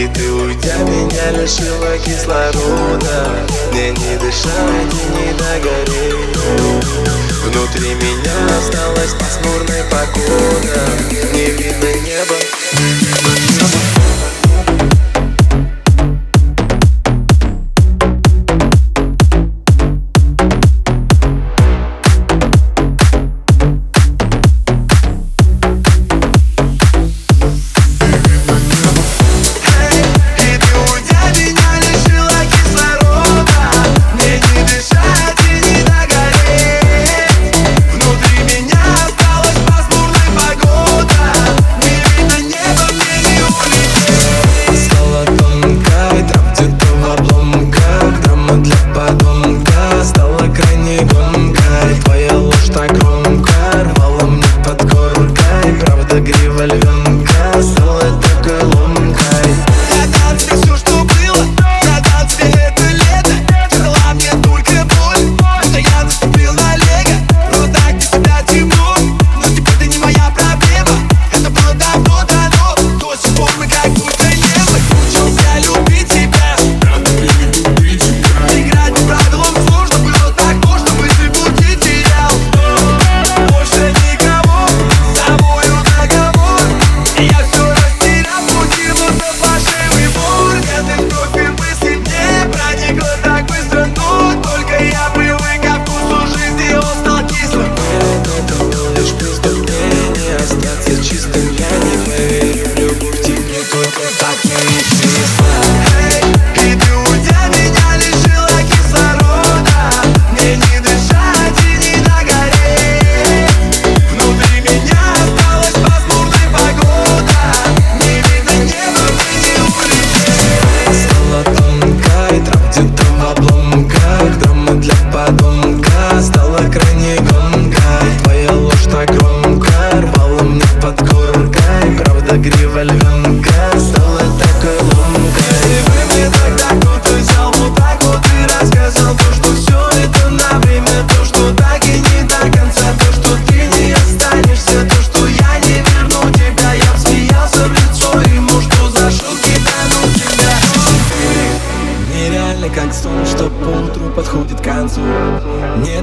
И ты уйдя меня лишила кислорода. Мне не дышать и не догореть. Внутри меня осталась пасмурная погода. Не видно неба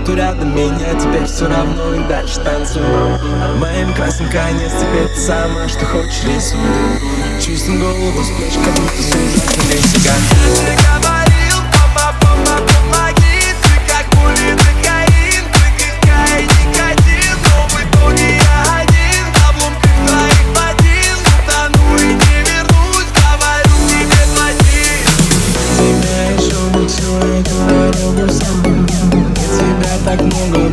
нету рядом меня Теперь все равно и дальше танцую. Моим красным конец теперь ты сама, что хочешь рисуй. Чистим голову, сплешь, как будто с ужасными сигарами говорил, папа-папа, помоги Ты как пули, ты каин, ты какая никотин Новый пони я один, в обломках твоих ботин Утону и не вернусь, говорю тебе плати. Тебя еще мучила, говорю, сам так много.